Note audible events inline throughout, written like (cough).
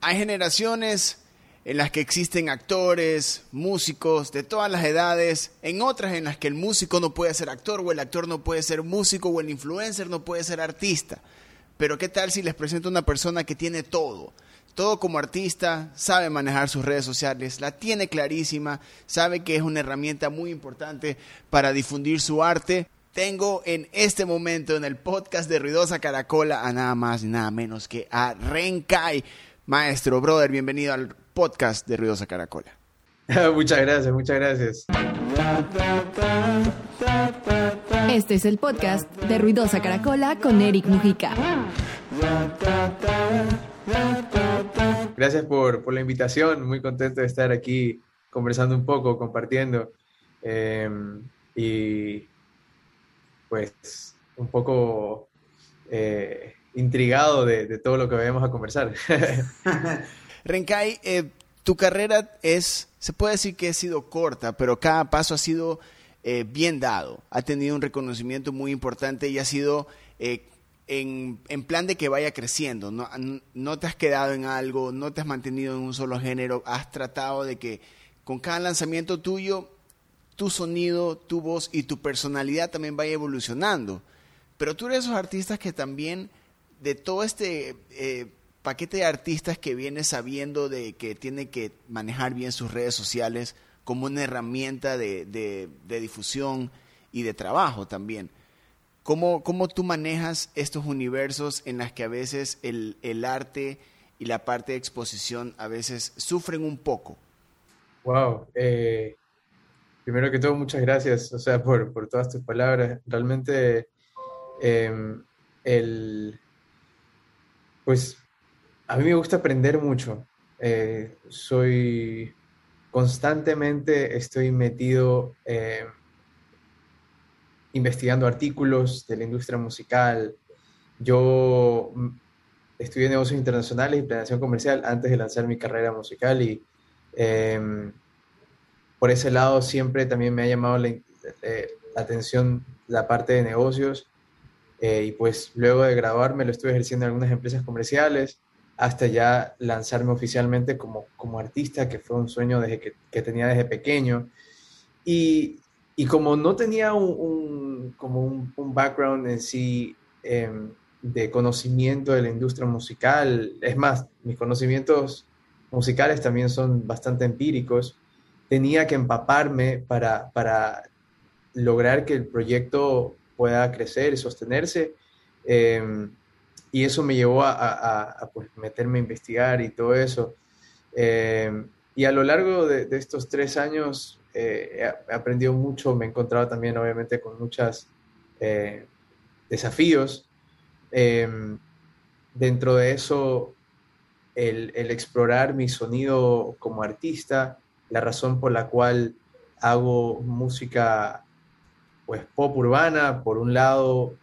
Hay generaciones en las que existen actores, músicos de todas las edades, en otras en las que el músico no puede ser actor o el actor no puede ser músico o el influencer no puede ser artista. Pero ¿qué tal si les presento una persona que tiene todo? Todo como artista, sabe manejar sus redes sociales, la tiene clarísima, sabe que es una herramienta muy importante para difundir su arte. Tengo en este momento en el podcast de Ruidosa Caracola a nada más y nada menos que a Renkai. Maestro, brother, bienvenido al podcast de Ruidosa Caracola. (laughs) muchas gracias, muchas gracias. Este es el podcast de Ruidosa Caracola con Eric Mujica. Gracias por, la invitación, muy contento de estar aquí conversando un poco, compartiendo em, y pues un poco eh, intrigado de, todo lo que vayamos a conversar. (laughs) Renkai, eh, tu carrera es, se puede decir que ha sido corta, pero cada paso ha sido eh, bien dado, ha tenido un reconocimiento muy importante y ha sido eh, en, plan de que vaya creciendo. No, no te has quedado en algo, no te has mantenido en un solo género, has tratado de que con cada lanzamiento tuyo, tu sonido, tu voz y tu personalidad también vaya evolucionando. Pero tú eres esos artistas que también de todo este eh, paquete de artistas que viene sabiendo de que tiene que manejar bien sus redes sociales como una herramienta de, difusión y de trabajo también. ¿Cómo, ¿Cómo, tú manejas estos universos en los que a veces el, arte y la parte de exposición a veces sufren un poco? Wow. Eh, primero que todo, muchas gracias, o sea, por, por todas tus palabras. Realmente, em, el, pues a mí me gusta aprender mucho. Eh, soy constantemente estoy metido eh, investigando artículos de la industria musical. Yo mm, estudié negocios internacionales y planeación comercial antes de lanzar mi carrera musical y em, por ese lado siempre también me ha llamado la, eh, atención la parte de negocios eh, y pues luego de graduarme lo estuve ejerciendo en algunas empresas comerciales hasta ya lanzarme oficialmente como, como artista, que fue un sueño desde que, que tenía desde pequeño. Y, y como no tenía un, como un, un, background en sí em, de conocimiento de la industria musical, es más, mis conocimientos musicales también son bastante empíricos, tenía que empaparme para, para lograr que el proyecto pueda crecer y sostenerse. Eh, y eso me llevó a, pues, meterme a investigar y todo eso. Eh, y a lo largo de, estos tres años eh, he aprendido mucho, me he encontrado también obviamente con muchos eh, desafíos. dentro de eso, el, el, explorar mi sonido como artista, la razón por la cual hago música pues pop urbana, por un lado,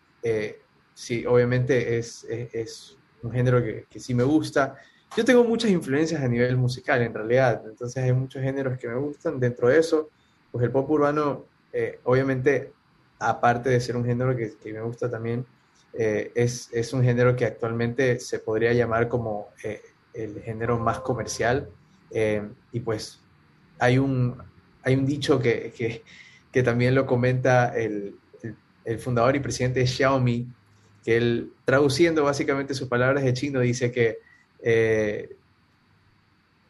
sí, obviamente es, es, un género que, que, sí me gusta. Yo tengo muchas influencias a nivel musical, en realidad, entonces hay muchos géneros que me gustan. Dentro de eso, pues el pop urbano, eh, obviamente, aparte de ser un género que, que me gusta también, eh, es, es, un género que actualmente se podría llamar como eh, el género más comercial. y pues hay un, hay un dicho que, que, que también lo comenta el, el, fundador y presidente de Xiaomi, que él, traduciendo básicamente sus palabras de chino, dice que eh,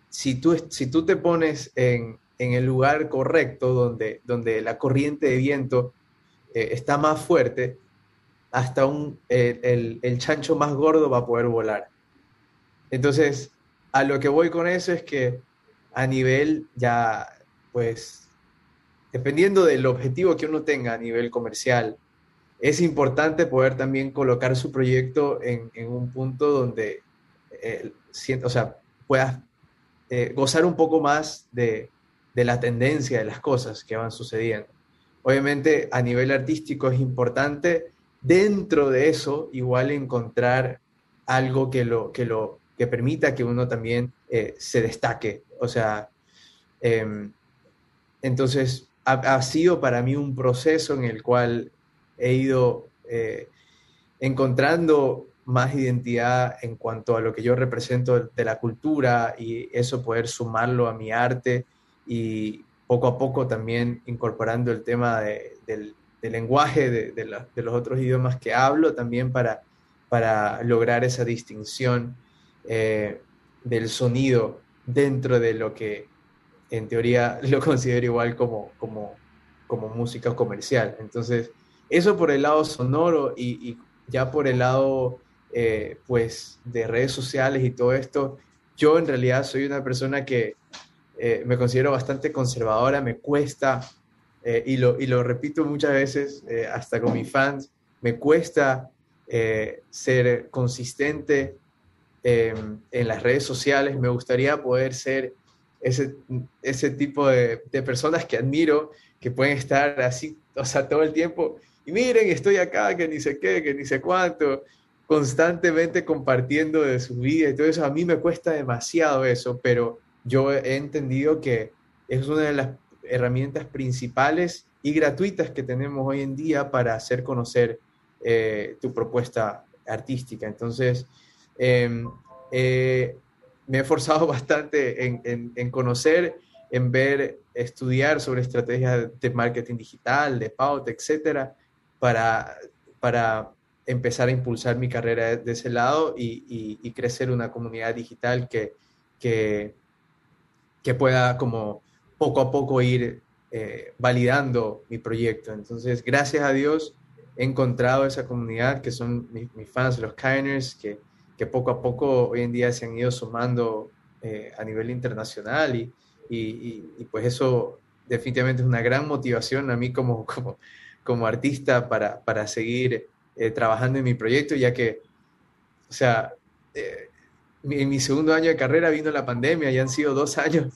si, tú, si tú te pones en, el lugar correcto, donde, donde la corriente de viento eh, está más fuerte, hasta un, el, el, chancho más gordo va a poder volar. Entonces, a lo que voy con eso es que a nivel ya, pues, dependiendo del objetivo que uno tenga a nivel comercial, es importante poder también colocar su proyecto en, un punto donde eh, o sea, puedas eh, gozar un poco más de, la tendencia de las cosas que van sucediendo. Obviamente a nivel artístico es importante dentro de eso igual encontrar algo que lo que lo que permita que uno también eh, se destaque. O sea, em, entonces ha, sido para mí un proceso en el cual he ido eh, encontrando más identidad en cuanto a lo que yo represento de la cultura y eso poder sumarlo a mi arte y poco a poco también incorporando el tema del, lenguaje de, los otros idiomas que hablo también para, para lograr esa distinción eh, del sonido dentro de lo que en teoría (laughs) lo considero igual como, como, como música comercial. Entonces, eso por el lado sonoro y, ya por el lado eh, pues de redes sociales y todo esto, yo en realidad soy una persona que eh, me considero bastante conservadora, me cuesta, eh, y, lo, y lo repito muchas veces, hasta con mis fans, me cuesta ser consistente en las redes sociales, me gustaría poder ser ese, ese tipo de, de personas que admiro, que pueden estar así, o sea, todo el tiempo y miren, estoy acá, que ni sé qué, que ni sé cuánto, constantemente compartiendo de su vida y todo eso. A mí me cuesta demasiado eso, pero yo he entendido que es una de las herramientas principales y gratuitas que tenemos hoy en día para hacer conocer eh, tu propuesta artística. Entonces, em, eh, me he esforzado (laughs) bastante en, en, conocer, en ver, estudiar sobre estrategias de marketing digital, de pauta, etcétera, para, para empezar a impulsar mi carrera de ese lado y, crecer una comunidad digital que, que, que, pueda como poco a poco ir eh, validando mi proyecto. Entonces, gracias a Dios, he encontrado esa comunidad que son mis, fans, los Kiners, que, que, poco a poco hoy en día se han ido sumando eh, a nivel internacional y, y, pues eso definitivamente es una gran motivación a mí como, (laughs) como, como artista para, para seguir eh, trabajando en mi proyecto, ya que, o sea, eh, en mi segundo año de carrera vino la pandemia y han sido dos (laughs) años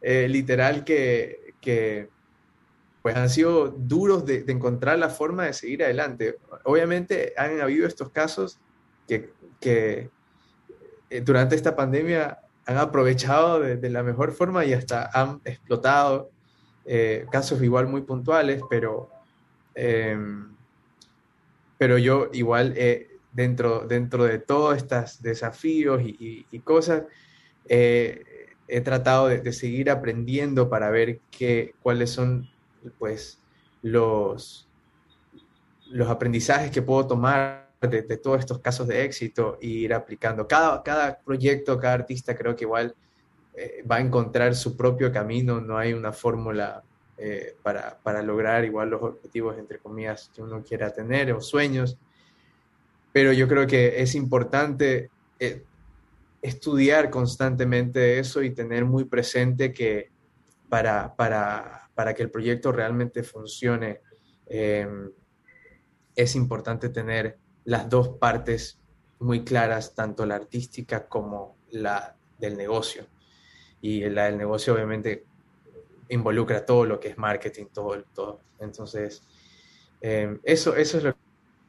literal que, que, pues han sido duros de, encontrar la forma de seguir adelante. Obviamente han habido estos casos que, que durante esta pandemia han aprovechado de, de, la mejor forma y hasta han explotado casos igual muy puntuales, pero Em, pero yo igual eh, dentro, dentro de todos estos desafíos y, cosas, eh, he tratado de, seguir aprendiendo para ver qué, cuáles son pues, los, los aprendizajes que puedo tomar de, todos estos casos de éxito e ir aplicando. Cada, cada proyecto, cada artista creo que igual eh, va a encontrar su propio camino, no hay una fórmula eh, para, para, lograr igual los objetivos, entre comillas, que uno quiera tener o sueños. Pero yo creo que es importante eh, estudiar constantemente eso y tener muy presente que para, para, para que el proyecto realmente funcione, es importante tener las dos partes muy claras, tanto la artística como la del negocio. Y la del negocio obviamente involucra todo lo que es marketing, todo, todo. Entonces, em, eso, eso es lo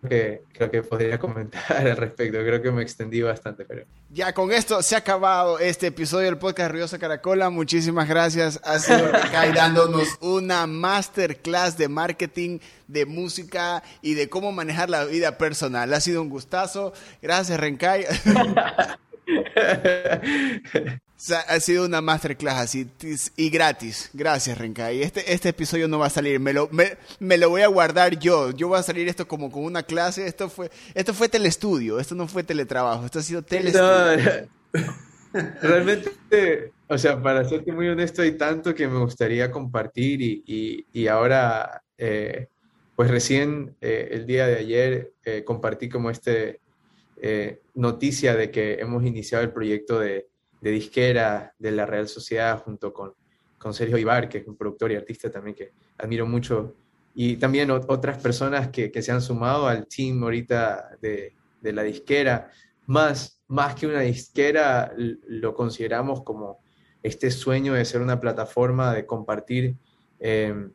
que creo que podría (laughs) comentar al respecto. Creo que me extendí bastante, pero... Ya con esto se ha acabado este episodio del podcast Riosa Caracola. Muchísimas gracias. Ha sido Rencay dándonos una masterclass de marketing, de música y de cómo manejar la vida personal. Ha sido un gustazo. Gracias, (laughs) Ha sido una masterclass así y gratis. Gracias, Renka. Y este, este episodio no va a salir. Me lo, me, lo voy a guardar yo. Yo voy a salir esto como con una clase. Esto fue, esto fue telestudio. Esto no fue teletrabajo. Esto ha sido telestudio. (laughs) realmente, o sea, para serte muy honesto, hay tanto que me gustaría compartir y, y, ahora, eh, pues recién eh, el día de ayer eh, compartí como este noticia de que hemos iniciado el proyecto de de disquera de la Real Sociedad junto con, con Sergio Ibar, que es un productor y artista también que admiro mucho, y también otras personas que, que, se han sumado al team ahorita de, de, la disquera. Más, más que una disquera, lo consideramos como este sueño de ser una plataforma, de compartir em,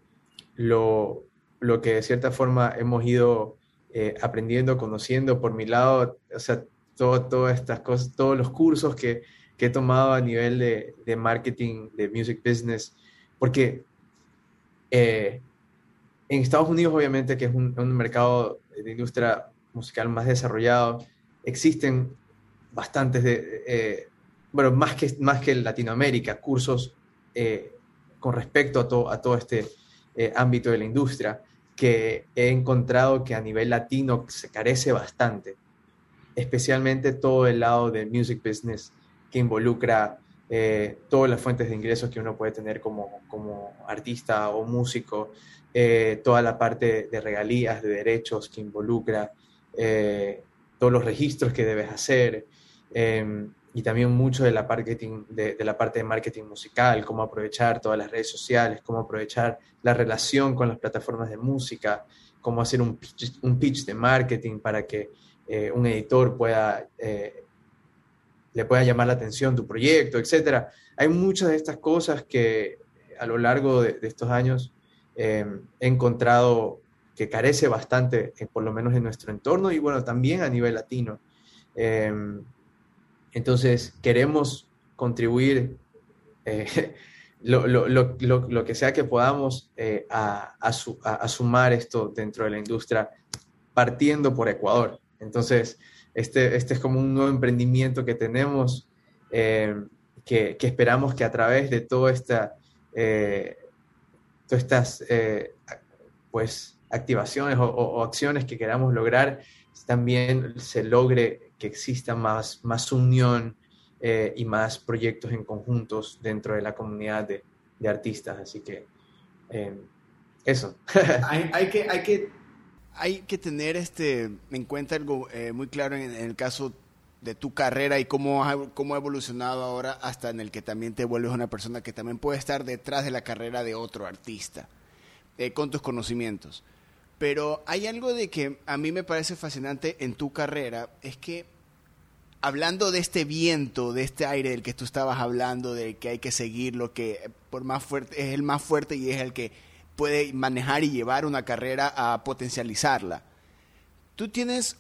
lo, lo, que de cierta forma hemos ido eh, aprendiendo, conociendo por mi lado, o sea, todo, todas estas cosas, todos los cursos que, que he tomado a nivel de, de marketing, de music business, porque eh, en Estados Unidos obviamente que es un, un, mercado de industria musical más desarrollado, existen bastantes de, eh, bueno, más que, más que Latinoamérica, cursos eh, con respecto a, a todo este eh, ámbito de la industria, que he encontrado que a nivel latino se carece bastante, especialmente todo el lado del music business que involucra todas las fuentes de ingresos que uno puede tener como, como artista o músico, toda la parte de regalías, de derechos que involucra, todos los registros que debes hacer, Em, y también mucho de la, de, la parte de marketing musical, cómo aprovechar todas las redes sociales, cómo aprovechar la relación con las plataformas de música, cómo hacer un pitch, un pitch de marketing para que eh, un editor pueda, eh, le pueda llamar la atención tu proyecto, etc. Hay muchas de estas cosas que a lo largo de, estos años em, he encontrado que carece bastante, eh, por lo menos en nuestro entorno y bueno, también a nivel latino. Em, entonces, queremos contribuir eh, (laughs) lo, que sea que podamos eh, a, sumar esto dentro de la industria, partiendo por Ecuador. Entonces, este, este es como un nuevo emprendimiento que tenemos, eh, que, esperamos que a través de toda esta, todas estas pues, activaciones o acciones que queramos lograr, también se logre que exista más, más unión eh, y más proyectos en conjuntos dentro de la comunidad de, artistas. Así que eh, eso. (laughs) hay, que, hay, que, hay que tener este, en cuenta algo eh, muy claro en, el caso de tu carrera y cómo ha, cómo ha evolucionado ahora hasta en el que también te vuelves una persona que también puede estar detrás de la carrera de otro artista, con tus conocimientos. Pero hay algo de que a mí me parece fascinante en tu carrera, es que hablando de este viento, de este aire del que tú estabas hablando, de que hay que seguir lo que por más fuerte es el más fuerte y es el que puede manejar y llevar una carrera a potencializarla. Tú tienes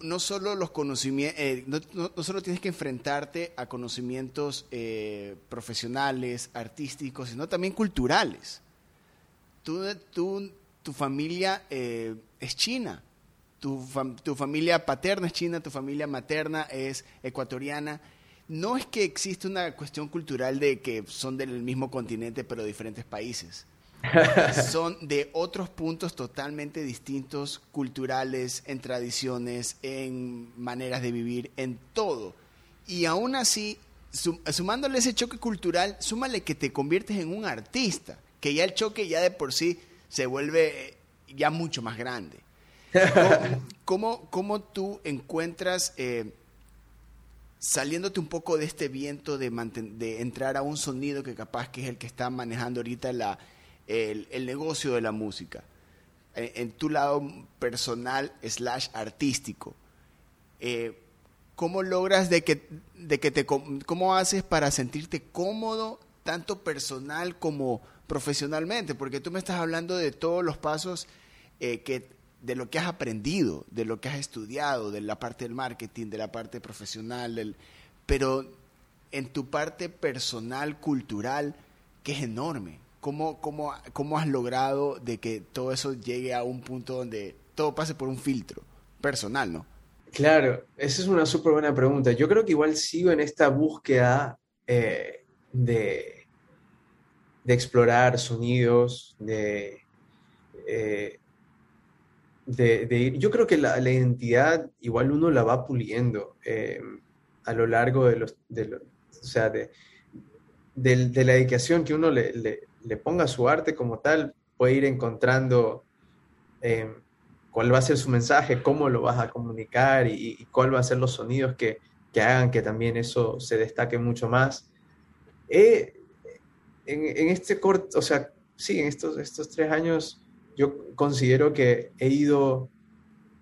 no solo los conocimientos, eh, no, solo tienes que enfrentarte a conocimientos eh, profesionales, artísticos, sino también culturales. Tú, tu familia eh, es china, tu, tu, familia paterna es china, tu familia materna es ecuatoriana. No es que existe una cuestión cultural de que son del mismo continente pero de diferentes países. (laughs) son de otros puntos totalmente distintos, culturales, en tradiciones, en maneras de vivir, en todo. Y aún así, sumándole ese choque cultural, súmale que te conviertes en un artista, que ya el choque ya de por sí se vuelve ya mucho más grande. (laughs) ¿Cómo, cómo, tú encuentras, eh, saliéndote un poco de este viento de, de, entrar a un sonido que capaz que es el que está manejando ahorita la, el, negocio de la música, en, tu lado personal slash artístico? Eh, ¿Cómo logras de que, de que te, cómo haces para sentirte cómodo, tanto personal como profesionalmente, porque tú me estás hablando de todos los pasos eh, que de lo que has aprendido, de lo que has estudiado, de la parte del marketing, de la parte profesional, pero en tu parte personal, cultural, que es enorme. ¿Cómo, cómo, ¿Cómo has logrado de que todo eso llegue a un punto donde todo pase por un filtro personal, no? Claro, esa es una súper buena pregunta. Yo creo que igual sigo en esta búsqueda eh, de, de explorar sonidos, de, eh, de, Yo creo que la, identidad igual uno la va puliendo eh, a lo largo de los... De o sea, de, de, la dedicación que uno le, ponga a su arte como tal, puede ir encontrando eh, cuál va a ser su mensaje, cómo lo vas a comunicar y, y cuál va a ser los sonidos que, que, hagan que también eso se destaque mucho más. He, en, este corto, o sea, sí, en estos, estos tres años yo considero que he ido,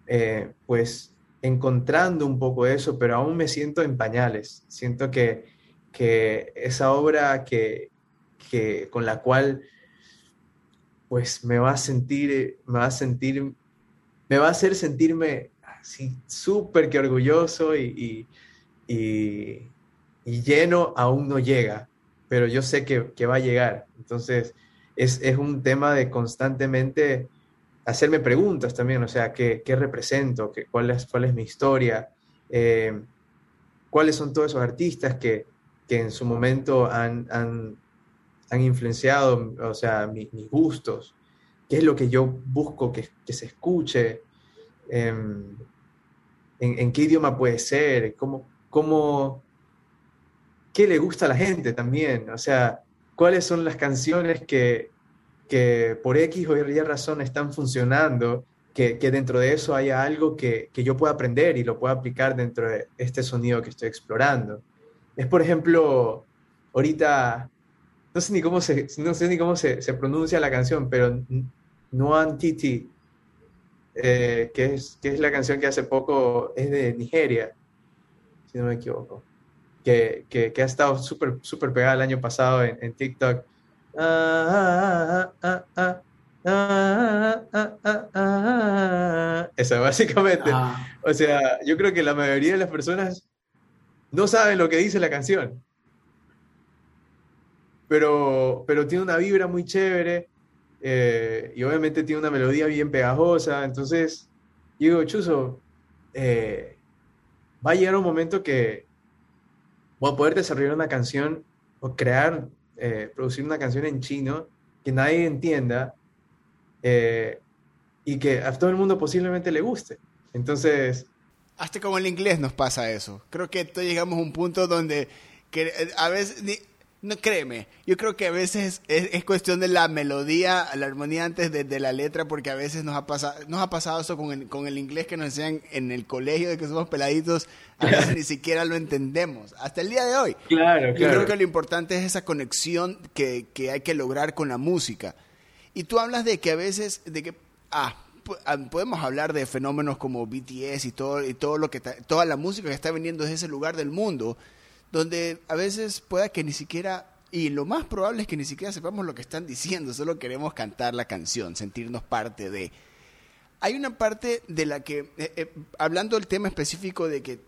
eh, pues, encontrando un poco eso, pero aún me siento en pañales. Siento que, que esa obra que, que, con la cual, pues, me va a sentir, me va a sentir, me va a hacer sentirme así súper que orgulloso y, y, lleno, aún no llega pero yo sé que, que va a llegar. Entonces, es, es, un tema de constantemente hacerme preguntas también, o sea, ¿qué, qué represento? ¿Qué, cuál, es, ¿Cuál es mi historia? eh, cuáles son todos esos artistas que, que en su momento han, han influenciado, o sea, mis gustos, qué es lo que yo busco que, se escuche, em, en, en, qué idioma puede ser, cómo, cómo, qué le gusta a la gente también, o sea, cuáles son las canciones que, que por X o Y razón están funcionando, que, que dentro de eso haya algo que, que, yo pueda aprender y lo pueda aplicar dentro de este sonido que estoy explorando. Es, por ejemplo, ahorita, no sé ni cómo se, no sé ni cómo se, se pronuncia la canción, pero Nuan Titi, eh, que, es, que es la canción que hace poco es de Nigeria, si no me equivoco que, que, que ha estado súper super pegada el año pasado en, en TikTok. Esa, básicamente. O sea, yo creo que la mayoría de las personas no saben lo que dice la canción. Pero, pero tiene una vibra muy chévere eh, y obviamente tiene una melodía bien pegajosa. Entonces, digo, Chuzo, eh, va a llegar un momento que, o poder desarrollar una canción o crear, eh, producir una canción en chino que nadie entienda eh, y que a todo el mundo posiblemente le guste. Entonces... Hasta como el inglés nos pasa eso. Creo que llegamos a un punto donde que eh, a veces no créeme, yo creo que a veces es, cuestión de la melodía, la armonía antes de, la letra, porque a veces nos ha pasado, nos ha pasado eso con el, con el inglés que nos enseñan en el colegio de que somos peladitos, a veces ni (laughs) siquiera lo entendemos, hasta el día de hoy. Claro, Yo creo que lo importante es esa conexión que, que hay que lograr con la música. Y tú hablas de que a veces, de que, ah, ah podemos hablar de fenómenos como BTS y todo, y todo lo que toda la música que está viniendo desde ese lugar del mundo, donde a veces pueda que ni siquiera, y lo más probable es que ni siquiera sepamos lo que están diciendo, solo queremos cantar la canción, sentirnos parte de... Hay una parte de la que, eh, eh, hablando del tema específico de que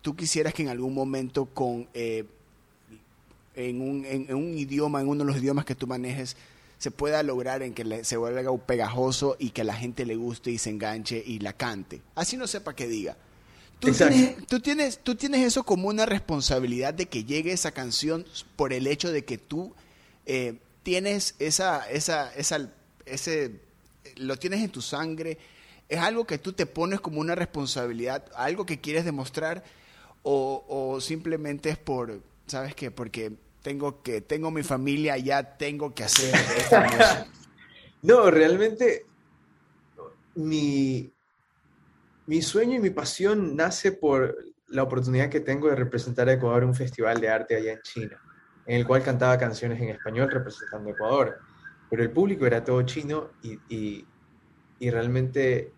tú quisieras que en algún momento con... Eh, en, un, en, un idioma, en uno de los idiomas que tú manejes, se pueda lograr en que se vuelva pegajoso y que la gente le guste y se enganche y la cante. Así no sepa qué diga. Tú tienes, tú, tienes, tú tienes eso como una responsabilidad de que llegue esa canción por el hecho de que tú eh, tienes esa, esa, esa, ese, lo tienes en tu sangre. Es algo que tú te pones como una responsabilidad, algo que quieres demostrar o, o simplemente es por, ¿sabes qué? Porque tengo que, tengo mi familia, ya tengo que hacer esta (laughs) No, realmente mi, mi sueño y mi pasión nace por la oportunidad que tengo de representar a Ecuador en un festival de arte allá en China, en el cual cantaba canciones en español representando a Ecuador. Pero el público era todo chino y, y, realmente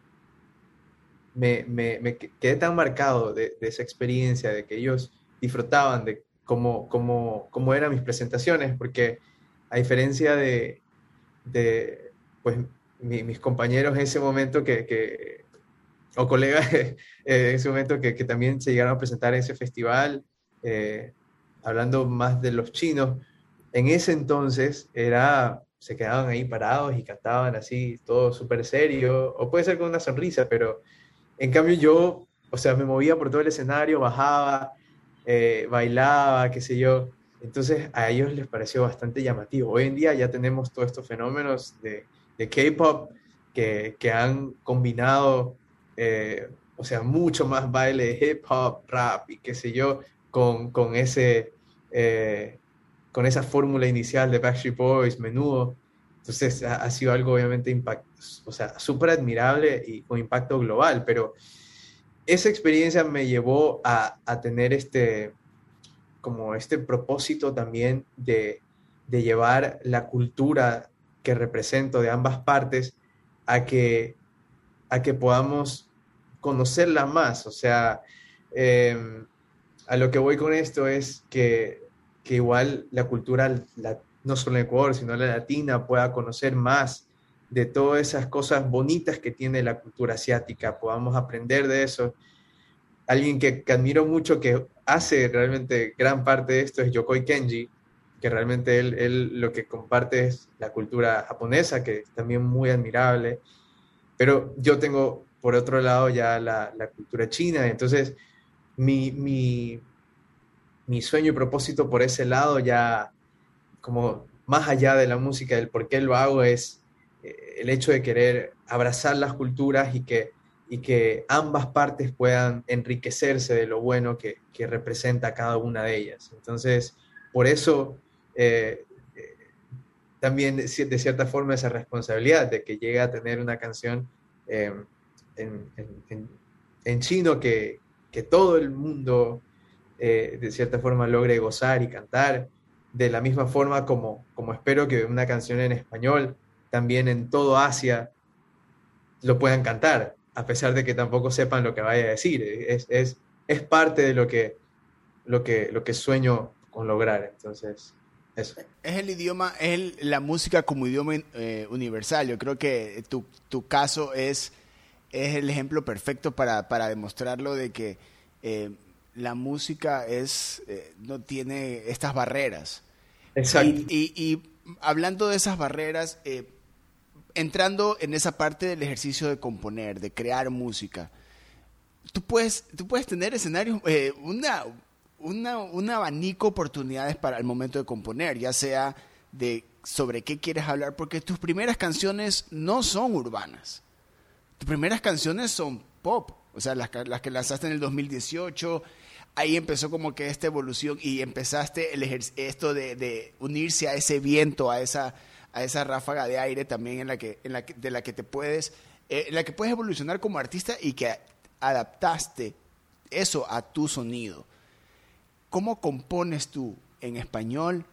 me, me, quedé tan marcado de, de, esa experiencia, de que ellos disfrutaban de cómo, cómo, cómo eran mis presentaciones, porque a diferencia de, de pues, mis compañeros en ese momento que o colegas (laughs) eh, en ese momento que, que, también se llegaron a presentar en ese festival, eh, hablando más de los chinos, en ese entonces era, se quedaban ahí parados y cantaban así, todo súper serio, o puede ser con una sonrisa, pero en cambio yo, o sea, me movía por todo el escenario, bajaba, eh, bailaba, qué sé yo. Entonces a ellos les pareció bastante llamativo. Hoy en día ya tenemos todos estos fenómenos de, de K-pop que, que, han combinado eh, o sea, mucho más baile hip hop, rap y qué sé yo, con, con ese, eh, con esa fórmula inicial de Backstreet Boys, menudo. Entonces ha, sido algo obviamente o sea, súper admirable y con impacto global, pero esa experiencia me llevó a, a, tener este, como este propósito también de, de llevar la cultura que represento de ambas partes a que, a que podamos conocerla más. O sea, em, a lo que voy con esto es que, que igual la cultura, no solo en Ecuador, sino la latina, pueda conocer más de todas esas cosas bonitas que tiene la cultura asiática, podamos aprender de eso. Alguien que, que admiro mucho, que hace realmente gran parte de esto, es Yokoi Kenji, que realmente él, él lo que comparte es la cultura japonesa, que es también muy admirable. Pero yo tengo por otro lado ya la, cultura china. Entonces, mi, mi, mi sueño y propósito por ese lado ya como más allá de la música, del por qué lo hago, es eh, el hecho de querer abrazar las culturas y que, y que ambas partes puedan enriquecerse de lo bueno que, que representa cada una de ellas. Entonces, por eso eh, eh, también de, cierta forma esa responsabilidad de que llegue a tener una canción en, chino que, que, todo el mundo de cierta forma logre gozar y cantar de la misma forma como, como espero que una canción en español también en todo Asia lo puedan cantar, a pesar de que tampoco sepan lo que vaya a decir. Es, es, es parte de lo que, lo, que, lo que sueño con lograr. Entonces, eso. Es el idioma, es la música como idioma eh, universal. Yo creo que tu, tu caso es, es el ejemplo perfecto para, para demostrarlo de que eh, la música es, eh, no tiene estas barreras. Exacto. Y, hablando de esas barreras, eh, entrando en esa parte del ejercicio de componer, de crear música, tú puedes, tú puedes tener escenarios, una, una, un abanico de oportunidades para el momento de componer, ya sea de sobre qué quieres hablar, porque tus primeras canciones no son urbanas. Tus primeras canciones son pop, o sea, las, que lanzaste en el 2018, ahí empezó como que esta evolución y empezaste el esto de, unirse a ese viento, a esa, a esa ráfaga de aire también en la que, en la de la que te puedes, eh, la que puedes evolucionar como artista y que adaptaste eso a tu sonido. ¿Cómo compones tú en español,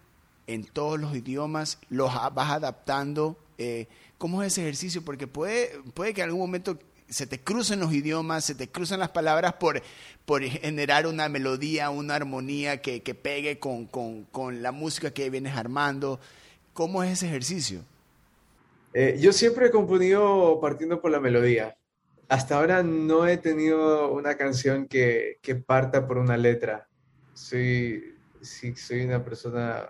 en todos los idiomas? ¿Los vas adaptando? Eh, ¿Cómo es ese ejercicio? Porque puede, puede que en algún momento se te crucen los idiomas, se te cruzan las palabras por, por generar una melodía, una armonía que, que pegue con, con, con, la música que vienes armando. ¿Cómo es ese ejercicio? Eh, yo siempre he componido partiendo por la melodía. Hasta ahora no he tenido una canción que, que parta por una letra. Soy, sí, soy una persona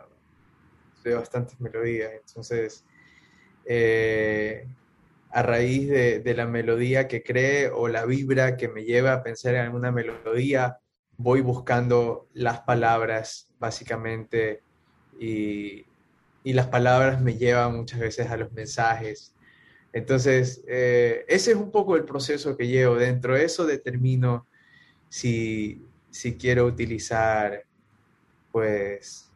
de bastantes melodías, entonces... Eh, a raíz de, la melodía que cree o la vibra que me lleva a pensar en alguna melodía, voy buscando las palabras básicamente y, las palabras me llevan muchas veces a los mensajes. Entonces, eh, ese es un poco el proceso que llevo. Dentro de eso determino si, quiero utilizar, pues,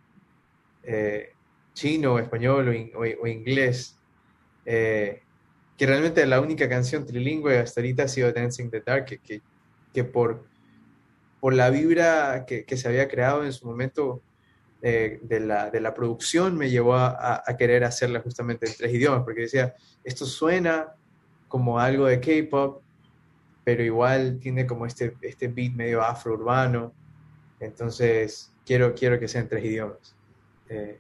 eh, chino, español o, inglés. Eh, que realmente la única canción trilingüe hasta ahorita ha sido Dancing the Dark, que, que, por, por la vibra que, que, se había creado en su momento eh, de, la, de, la, producción me llevó a, a, querer hacerla justamente en tres idiomas, porque decía, esto suena como algo de K-pop, pero igual tiene como este, este beat medio afro-urbano, entonces quiero, quiero que sea en tres idiomas. Eh,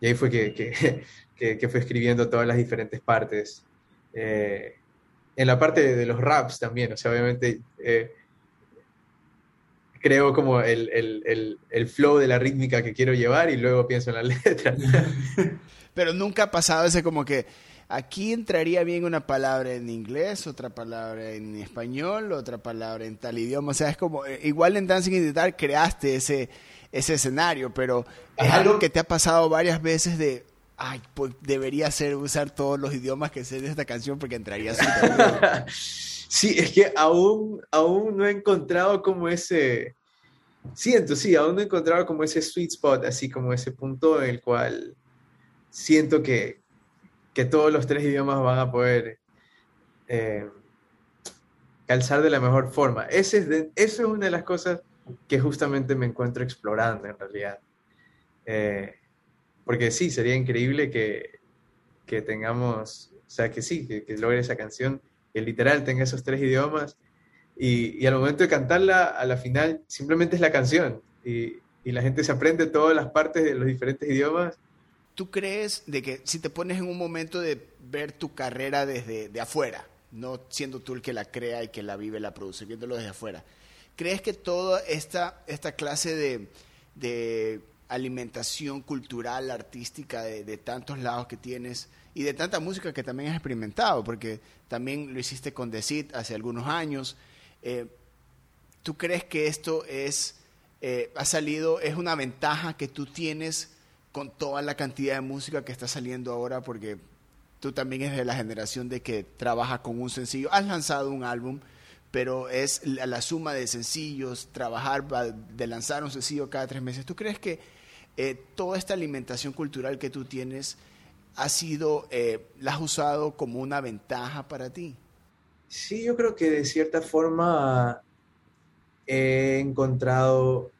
y ahí fue que, que, (laughs) que, fue escribiendo todas las diferentes partes eh, en la parte de, los raps también, o sea, obviamente eh, creo como el, el, el, flow de la rítmica que quiero llevar y luego pienso en la (laughs) letra. (laughs) Pero nunca ha pasado ese como que aquí entraría bien una palabra en inglés, otra palabra en español, otra palabra en tal idioma. O sea, es como, eh, igual en Dancing in the Dark creaste ese, ese escenario, pero es algo que te ha pasado varias veces de, ay, pues debería ser usar todos los idiomas que sé de esta canción porque entraría (laughs) Sí, es que aún, aún no he encontrado como ese, siento, sí, aún no he encontrado como ese sweet spot, así como ese punto en el cual siento que, que todos los tres idiomas van a poder eh, calzar de la mejor forma. Ese es eso es una de las cosas que justamente me encuentro explorando en realidad. Eh, porque sí, sería increíble que, que tengamos, o sea, que sí, que, logre esa canción, que literal tenga esos tres idiomas y, al momento de cantarla, a la final, simplemente es la canción y, y la gente se aprende todas las partes de los diferentes idiomas. ¿Tú crees de que si te pones en un momento de ver tu carrera desde de afuera, no siendo tú el que la crea y que la vive, la produce, viéndolo desde afuera, ¿crees que toda esta, esta clase de alimentación cultural, artística de, tantos lados que tienes y de tanta música que también has experimentado, porque también lo hiciste con The hace algunos años. Eh, ¿tú crees que esto es, eh, ha salido, es una ventaja que tú tienes con toda la cantidad de música que está saliendo ahora? Porque tú también eres de la generación de que trabaja con un sencillo. Has lanzado un álbum, pero es la, suma de sencillos, trabajar de lanzar un sencillo cada tres meses. ¿Tú crees que eh, toda esta alimentación cultural que tú tienes ha sido, eh, la has usado como una ventaja para ti? Sí, yo creo que de cierta forma he encontrado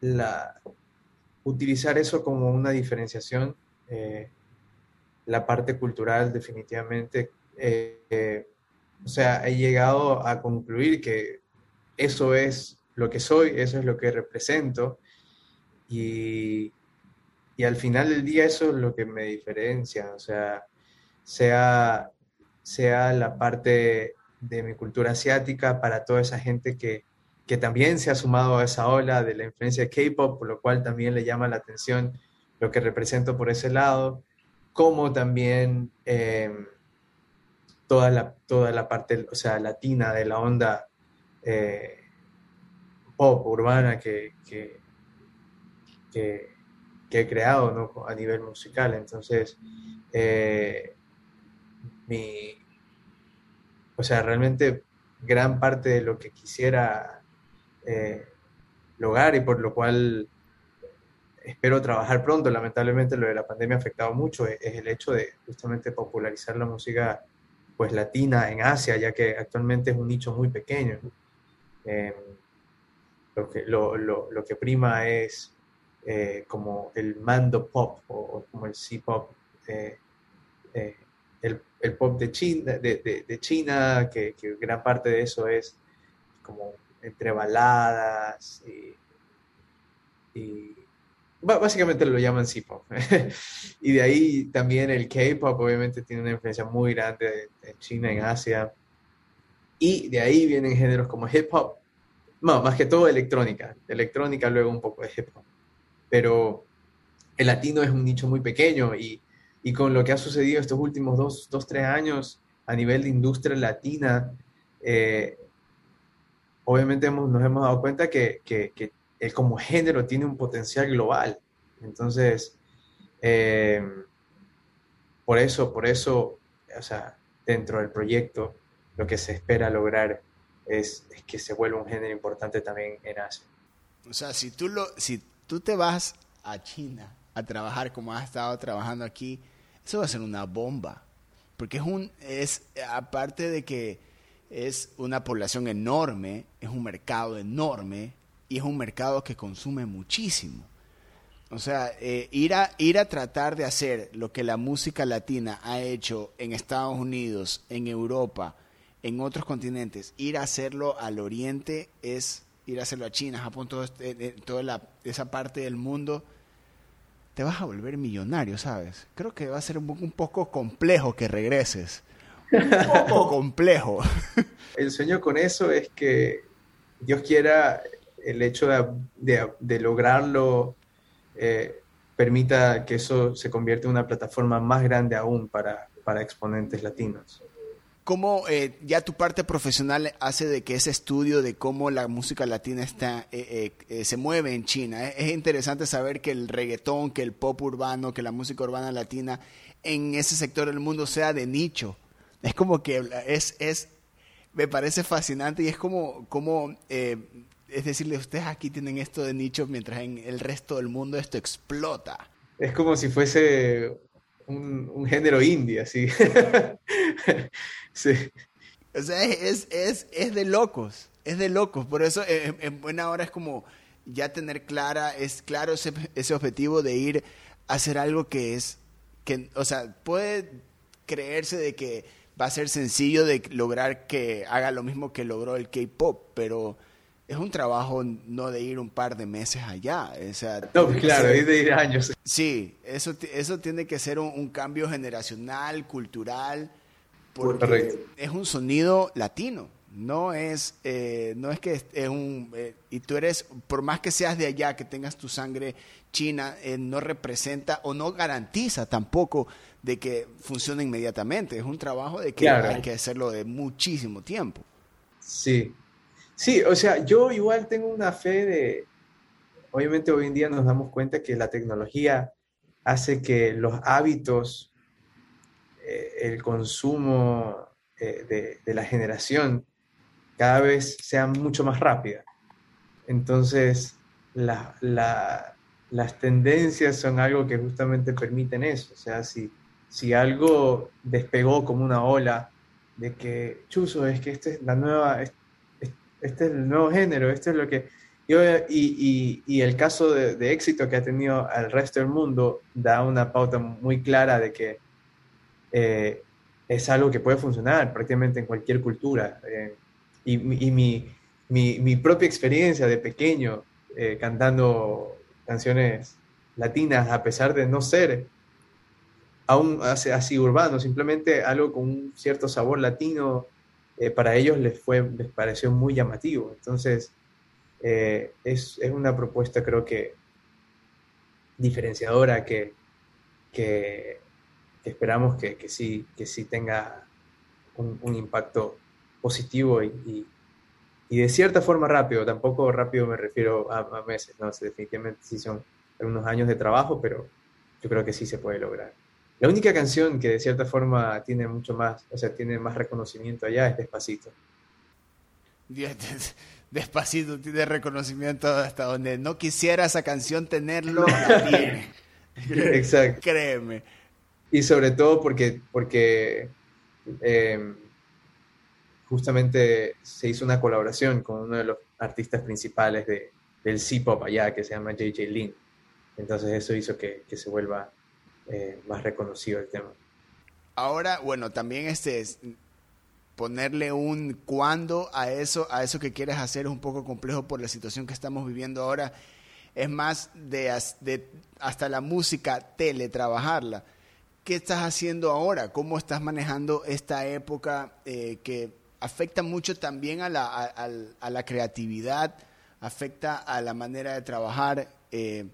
la, utilizar eso como una diferenciación. Eh, la parte cultural definitivamente o sea, he llegado a concluir que eso es lo que soy, eso es lo que represento. Y, al final del día eso es lo que me diferencia, o sea, sea, sea la parte de mi cultura asiática para toda esa gente que, también se ha sumado a esa ola de la influencia de K-pop, por lo cual también le llama la atención lo que represento por ese lado, como también eh, toda la, toda la parte, o sea, latina de la onda eh, pop urbana que, que, he creado ¿no? a nivel musical. Entonces, eh, mi, o sea, realmente gran parte de lo que quisiera eh, lograr y por lo cual espero trabajar pronto, lamentablemente lo de la pandemia ha afectado mucho, es el hecho de justamente popularizar la música pues latina en Asia, ya que actualmente es un nicho muy pequeño. Em, lo, que, lo, que prima es eh, como el mando pop o, como el C-pop, eh, eh, el, pop de China, de, China que, gran parte de eso es como entre baladas y básicamente lo llaman C-pop. (laughs) y de ahí también el K-pop obviamente tiene una influencia muy grande en China, en Asia. Y de ahí vienen géneros como hip hop, no, más que todo electrónica, electrónica luego un poco de hip hop. Pero el latino es un nicho muy pequeño y, y con lo que ha sucedido estos últimos dos, dos, tres años a nivel de industria latina, eh, obviamente nos hemos dado cuenta que, que el como género tiene un potencial global. Entonces, eh, por eso, por eso, o sea, dentro del proyecto, lo que se espera lograr es, que se vuelva un género importante también en Asia. O sea, si tú, lo, si tú te vas a China a trabajar como has estado trabajando aquí, eso va a ser una bomba. Porque es un, es, aparte de que es una población enorme, es un mercado enorme, y es un mercado que consume muchísimo. O sea, eh, ir, a, ir a tratar de hacer lo que la música latina ha hecho en Estados Unidos, en Europa, en otros continentes, ir a hacerlo al oriente es ir a hacerlo a China, Japón, todo este, eh, toda esa parte del mundo, te vas a volver millonario, ¿sabes? Creo que va a ser un, un poco complejo que regreses. Un poco (laughs) complejo. El sueño con eso es que Dios quiera el hecho de, lograrlo eh, permita que eso se convierta en una plataforma más grande aún para, para exponentes latinos. ¿Cómo eh, ya tu parte profesional hace de que ese estudio de cómo la música latina está, eh, se mueve en China? Es interesante saber que el reggaetón, que el pop urbano, que la música urbana latina en ese sector del mundo sea de nicho. Es como que es, es me parece fascinante y es como, como es decirle, ustedes aquí tienen esto de nicho mientras en el resto del mundo esto explota. Es como si fuese un, género indie, así. (laughs) sí. O sea, es, es, es, de locos, es de locos. Por eso en, buena hora es como ya tener clara, es claro ese, ese objetivo de ir a hacer algo que es, que, o sea, puede creerse de que va a ser sencillo de lograr que haga lo mismo que logró el K-Pop, pero es un trabajo no de ir un par de meses allá. O sea, no, claro, es de ir años. Sí, eso, eso tiene que ser un, cambio generacional, cultural, porque es un sonido latino. No es, eh, no es que es un... Eh, y tú eres, por más que seas de allá, que tengas tu sangre china, eh, no representa o no garantiza tampoco de que funcione inmediatamente. Es un trabajo de que hay que hacerlo de muchísimo tiempo. Sí, Sí, o sea, yo igual tengo una fe de, obviamente hoy en día nos damos cuenta que la tecnología hace que los hábitos, eh, el consumo eh, de, la generación cada vez sean mucho más rápida. Entonces, las tendencias son algo que justamente permiten eso. O sea, si, si algo despegó como una ola de que, chuzo, es que esta es la nueva, este es el nuevo género, esto es lo que... Y, y, el caso de, éxito que ha tenido al resto del mundo da una pauta muy clara de que eh, es algo que puede funcionar prácticamente en cualquier cultura. Eh, y, mi, mi, mi, propia experiencia de pequeño eh, cantando canciones latinas, a pesar de no ser aún así urbano, simplemente algo con un cierto sabor latino, eh, para ellos les, fue, les pareció muy llamativo. Entonces, eh, es, es, una propuesta creo que diferenciadora que, que, esperamos que, que, sí, que sí tenga un, impacto positivo y, y, de cierta forma rápido. Tampoco rápido me refiero a, meses, no sé, definitivamente sí son algunos años de trabajo, pero yo creo que sí se puede lograr. La única canción que de cierta forma tiene mucho más, o sea, tiene más reconocimiento allá es Despacito. (laughs) Despacito tiene reconocimiento hasta donde no quisiera esa canción tenerlo, la (laughs) tiene. Exacto. Créeme. Y sobre todo porque, porque em, justamente se hizo una colaboración con uno de los artistas principales de, del C-Pop allá, que se llama JJ Lin. Entonces eso hizo que, que se vuelva eh, más reconocido el tema. Ahora, bueno, también este ponerle un cuándo a eso, a eso que quieres hacer es un poco complejo por la situación que estamos viviendo ahora. Es más de, hasta la música teletrabajarla. ¿Qué estás haciendo ahora? ¿Cómo estás manejando esta época eh, que afecta mucho también a la, a, la, creatividad, afecta a la manera de trabajar? Eh,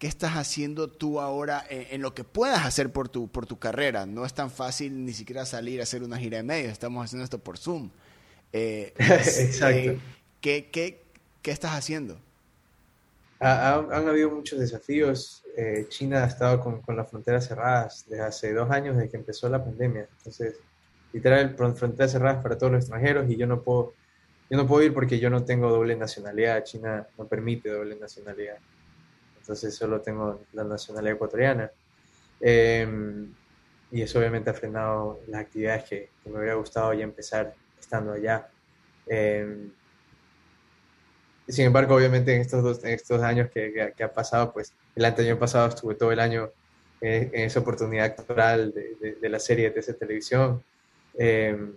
¿Qué estás haciendo tú ahora en, lo que puedas hacer por tu, por tu carrera? No es tan fácil ni siquiera salir a hacer una gira de medios, estamos haciendo esto por Zoom. Eh, (laughs) Exacto. Eh, ¿qué, qué, qué, estás haciendo? han habido muchos desafíos. Eh, China ha estado con, con, las fronteras cerradas desde hace dos años, desde que empezó la pandemia. Entonces, literal, fronteras cerradas para todos los extranjeros y yo no puedo, yo no puedo ir porque yo no tengo doble nacionalidad. China no permite doble nacionalidad entonces solo tengo la nacionalidad ecuatoriana. Em, y eso obviamente ha frenado las actividades que, me hubiera gustado ya empezar estando allá. Eh, sin embargo, obviamente en estos, dos, estos años que, que, ha pasado, pues el año pasado estuve todo el año en, esa oportunidad actoral de, de, la serie de esa televisión. Em,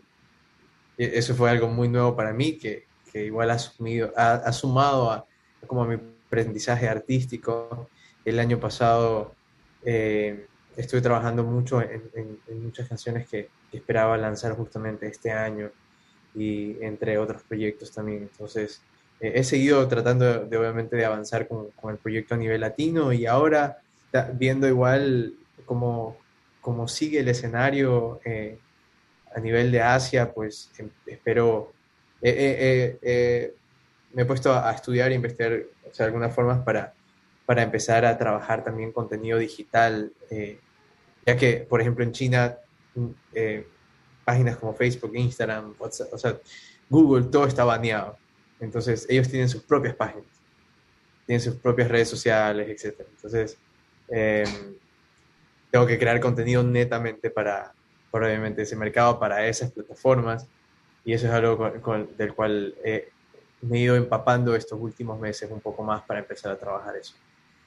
eso fue algo muy nuevo para mí, que, que igual ha, sumido, ha, ha sumado a, como a mi aprendizaje artístico. El año pasado eh, estuve trabajando mucho en, muchas canciones que, esperaba lanzar justamente este año y entre otros proyectos también. Entonces, eh, he seguido tratando de, obviamente de avanzar con, el proyecto a nivel latino y ahora viendo igual cómo, cómo sigue el escenario eh, a nivel de Asia, pues em, espero, me he puesto a, estudiar e investigar o sea, algunas formas para, para empezar a trabajar también contenido digital, eh, ya que, por ejemplo, en China, mm, eh, páginas como Facebook, Instagram, WhatsApp, o sea, Google, todo está baneado. Entonces, ellos tienen sus propias páginas, tienen sus propias redes sociales, etc. Entonces, em, tengo que crear contenido netamente para, para, obviamente, ese mercado, para esas plataformas. Y eso es algo del cual eh, me he ido empapando estos últimos meses un poco más para empezar a trabajar eso.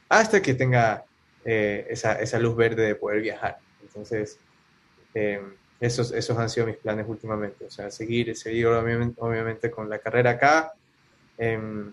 Hasta que tenga eh, esa, esa, luz verde de poder viajar. Entonces, eh, esos, esos han sido mis planes últimamente. O sea, seguir, seguir obviamente, con la carrera acá em,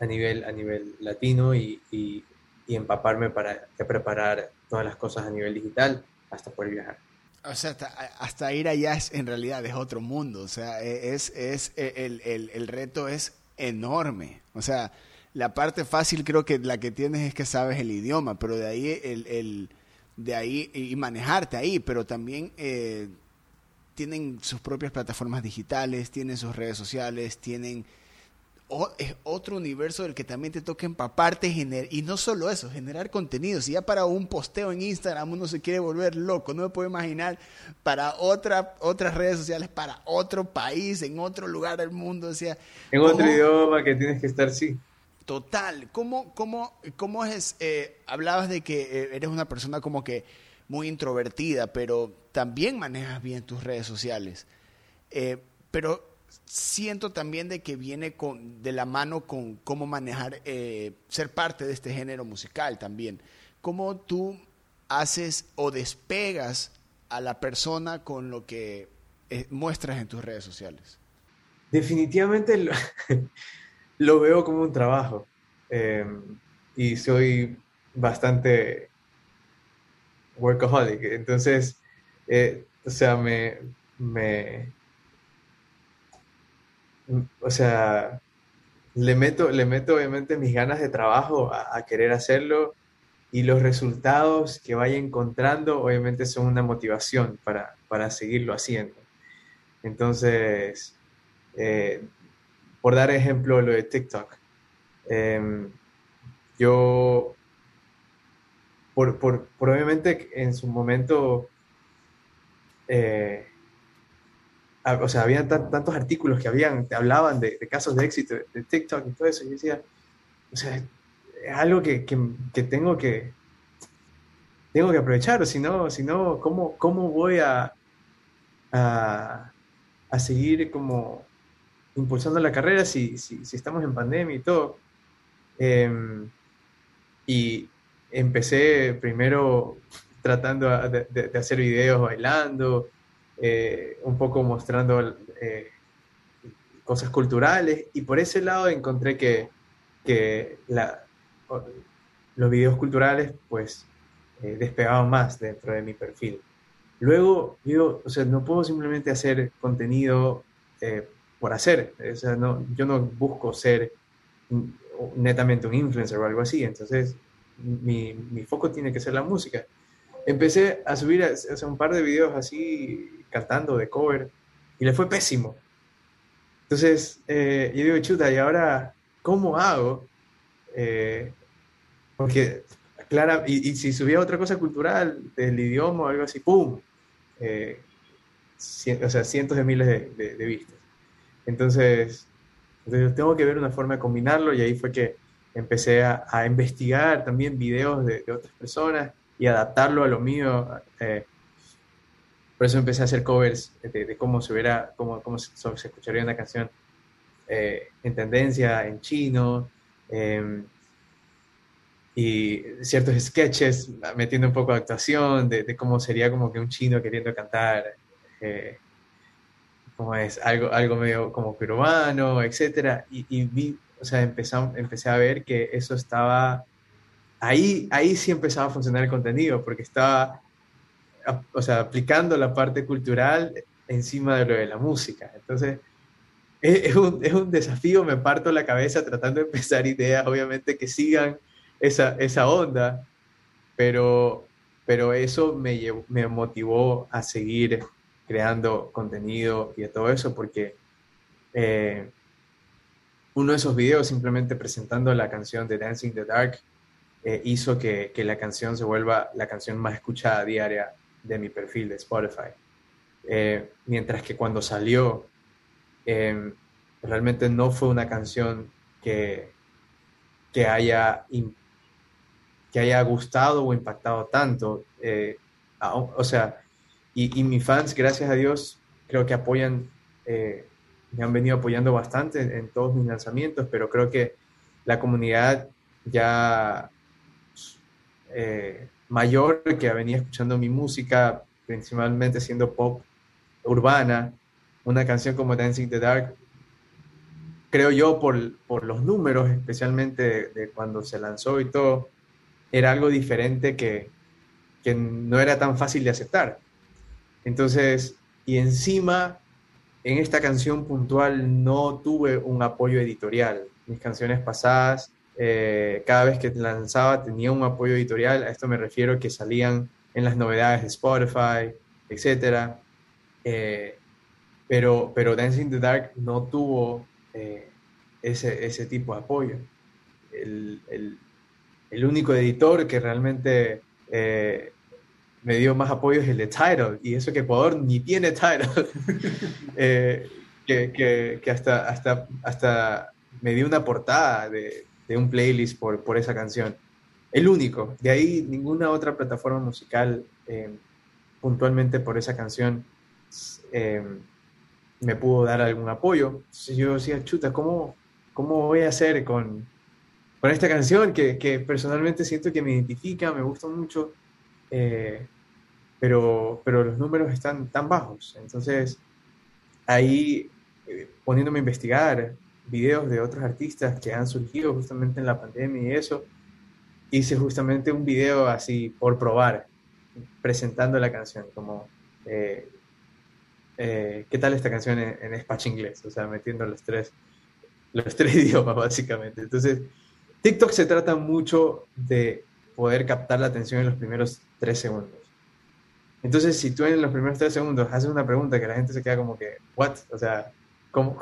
a, nivel, a nivel latino y, y, y empaparme para preparar todas las cosas a nivel digital hasta poder viajar. O sea, hasta, ir allá es en realidad es otro mundo. O sea, e, es, es e, el, el, el, reto es enorme. O sea, la parte fácil creo que la que tienes es que sabes el idioma, pero de ahí el, el de ahí y manejarte ahí, pero también eh, tienen sus propias plataformas digitales, tienen sus redes sociales, tienen es otro universo del que también te toca empaparte y no solo eso, generar contenido. Si ya para un posteo en Instagram uno se quiere volver loco, no me puedo imaginar para otra, otras redes sociales, para otro país, en otro lugar del mundo. O sea, en otro idioma que tienes que estar, sí. Total. ¿Cómo, cómo, cómo es? Eh, hablabas de que eh, eres una persona como que muy introvertida, pero también manejas bien tus redes sociales. Eh, pero siento también de que viene con, de la mano con cómo manejar, eh, ser parte de este género musical también. ¿Cómo tú haces o despegas a la persona con lo que eh, muestras en tus redes sociales? Definitivamente lo, (laughs) veo como un trabajo em, y soy bastante workaholic. Entonces, eh, o sea, me, me o sea, le meto, le meto obviamente mis ganas de trabajo a, querer hacerlo y los resultados que vaya encontrando obviamente son una motivación para, seguirlo haciendo. Entonces, eh, por dar ejemplo lo de TikTok, em, yo, por, por, obviamente en su momento, eh, o sea, había tantos artículos que habían, te hablaban de, casos de éxito de, TikTok y todo eso. Y yo decía, o sea, es algo que, que, tengo que tengo que aprovechar, si no, si no ¿cómo, ¿cómo voy a, a, a, seguir como impulsando la carrera si, si, si estamos en pandemia y todo? Em, y empecé primero tratando de, de hacer videos bailando, eh, un poco mostrando eh, cosas culturales. Y por ese lado encontré que, que los videos culturales pues eh, despegaban más dentro de mi perfil. Luego, digo, o sea, no puedo simplemente hacer contenido por hacer, o sea, no, yo no busco ser netamente un influencer o algo así, entonces mi, mi foco tiene que ser la música empecé a subir un par de videos así cantando de cover y le fue pésimo. Entonces, eh, yo digo, chuta, ¿y ahora cómo hago? Eh, porque, clara, y, si subía otra cosa cultural del idioma o algo así, ¡pum! Eh, o sea, cientos de miles de, vistas. Entonces, tengo que ver una forma de combinarlo y ahí fue que empecé a, investigar también videos de, de otras personas y adaptarlo a lo mío. Eh, por eso empecé a hacer covers de, cómo se verá, cómo, cómo se, escucharía una canción eh, en tendencia, en chino, em, y ciertos sketches metiendo un poco de actuación, de, cómo sería como que un chino queriendo cantar, eh, como es, algo, algo medio como peruano, etc. Y, vi, o sea, empecé, empecé a ver que eso estaba ahí, ahí sí empezaba a funcionar el contenido, porque estaba, o sea, aplicando la parte cultural encima de lo de la música. Entonces, es, un, es un, desafío, me parto la cabeza tratando de empezar ideas, obviamente, que sigan esa, esa onda, pero, pero eso me, me motivó a seguir creando contenido y todo eso, porque eh, uno de esos videos simplemente presentando la canción de Dancing the Dark, eh, hizo que, que, la canción se vuelva la canción más escuchada diaria de mi perfil de Spotify. Eh, mientras que cuando salió, em, realmente no fue una canción que, que, haya, que haya gustado o impactado tanto. Eh, o sea, y, y, mis fans, gracias a Dios, creo que apoyan, me han venido apoyando bastante en, en todos mis lanzamientos, pero creo que la comunidad ya eh, mayor que venía escuchando mi música, principalmente siendo pop urbana, una canción como Dancing the Dark, creo yo por, por los números, especialmente de, cuando se lanzó y todo, era algo diferente que, que no era tan fácil de aceptar. Entonces, y encima, en esta canción puntual no tuve un apoyo editorial. Mis canciones pasadas eh, cada vez que lanzaba tenía un apoyo editorial, a esto me refiero que salían en las novedades de Spotify, etc. Eh, pero, pero Dancing in the Dark no tuvo eh, ese, ese, tipo de apoyo. El, el, el único editor que realmente eh, me dio más apoyo es el de Tidal, y eso que Ecuador ni tiene Tidal, (laughs) que, que, que, hasta, hasta, hasta me dio una portada de, de un playlist por, por esa canción. El único. De ahí ninguna otra plataforma musical eh, puntualmente por esa canción eh, me pudo dar algún apoyo. yo decía, chuta, ¿cómo, cómo voy a hacer con, con esta canción que, que, personalmente siento que me identifica, me gusta mucho, eh, pero, pero los números están tan bajos? Entonces, ahí poniéndome a investigar, videos de otros artistas que han surgido justamente en la pandemia y eso. Hice justamente un video así por probar, presentando la canción, como eh, eh, qué tal esta canción en, en inglés, o sea, metiendo los tres, los tres (laughs) idiomas básicamente. Entonces, TikTok se trata mucho de poder captar la atención en los primeros tres segundos. Entonces, si tú en los primeros tres segundos haces una pregunta que la gente se queda como que, ¿what? O sea, ¿cómo,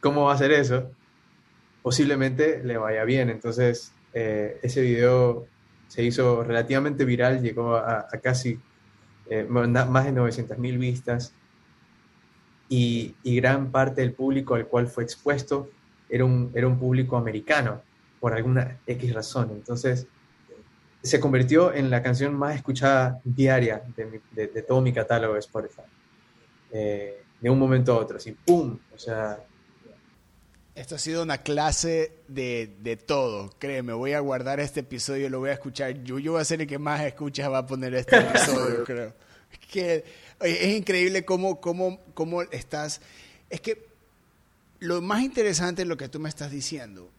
cómo va a hacer eso, posiblemente le vaya bien. Entonces, eh, ese video se hizo relativamente viral, llegó a, casi eh, más de 900 mil vistas y, gran parte del público al cual fue expuesto era un, era un público americano, por alguna X razón. Entonces, se convirtió en la canción más escuchada diaria de, todo mi catálogo de Spotify. Eh, de un momento a otro, así, ¡pum! O sea, esto ha sido una clase de, de, todo. Créeme, voy a guardar este episodio, lo voy a escuchar. Yo, yo voy a ser el que más escucha va a poner este (laughs) episodio, creo. Que, es increíble cómo, cómo, cómo estás. Es que lo más interesante de lo que tú me estás diciendo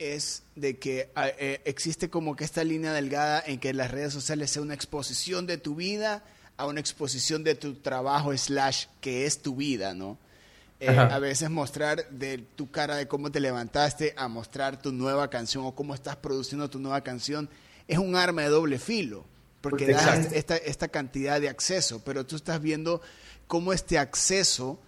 es de que ah, eh, existe como que esta línea delgada en que las redes sociales sea una exposición de tu vida a una exposición de tu trabajo slash que es tu vida, ¿no? Eh, a veces mostrar de tu cara de cómo te levantaste a mostrar tu nueva canción o cómo estás produciendo tu nueva canción es un arma de doble filo, porque das esta, esta, cantidad de acceso, pero tú estás viendo cómo este acceso